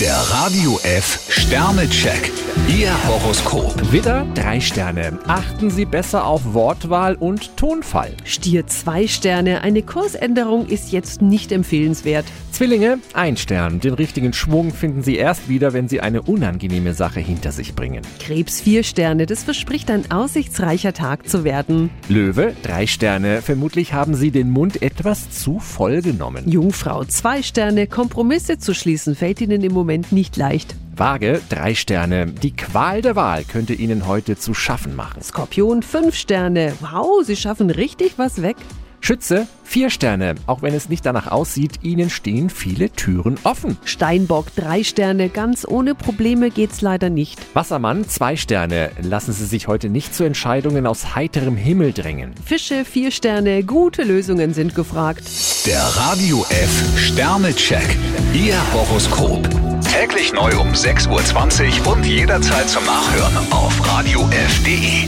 Der Radio F Sternecheck. Ihr Horoskop. Widder, drei Sterne. Achten Sie besser auf Wortwahl und Tonfall. Stier zwei Sterne. Eine Kursänderung ist jetzt nicht empfehlenswert. Zwillinge, ein Stern. Den richtigen Schwung finden Sie erst wieder, wenn Sie eine unangenehme Sache hinter sich bringen. Krebs vier Sterne. Das verspricht ein aussichtsreicher Tag zu werden. Löwe, drei Sterne. Vermutlich haben Sie den Mund etwas zu voll genommen. Jungfrau zwei Sterne. Kompromisse zu schließen fällt Ihnen im Moment nicht leicht. Waage, drei Sterne. Die Qual der Wahl könnte Ihnen heute zu schaffen machen. Skorpion fünf Sterne. Wow, Sie schaffen richtig was weg. Schütze, vier Sterne. Auch wenn es nicht danach aussieht, Ihnen stehen viele Türen offen. Steinbock drei Sterne. Ganz ohne Probleme geht's leider nicht. Wassermann, zwei Sterne. Lassen Sie sich heute nicht zu Entscheidungen aus heiterem Himmel drängen. Fische vier Sterne. Gute Lösungen sind gefragt. Der Radio F Sternecheck. Ihr Horoskop. Täglich neu um 6.20 Uhr und jederzeit zum Nachhören auf Radio radiof.de.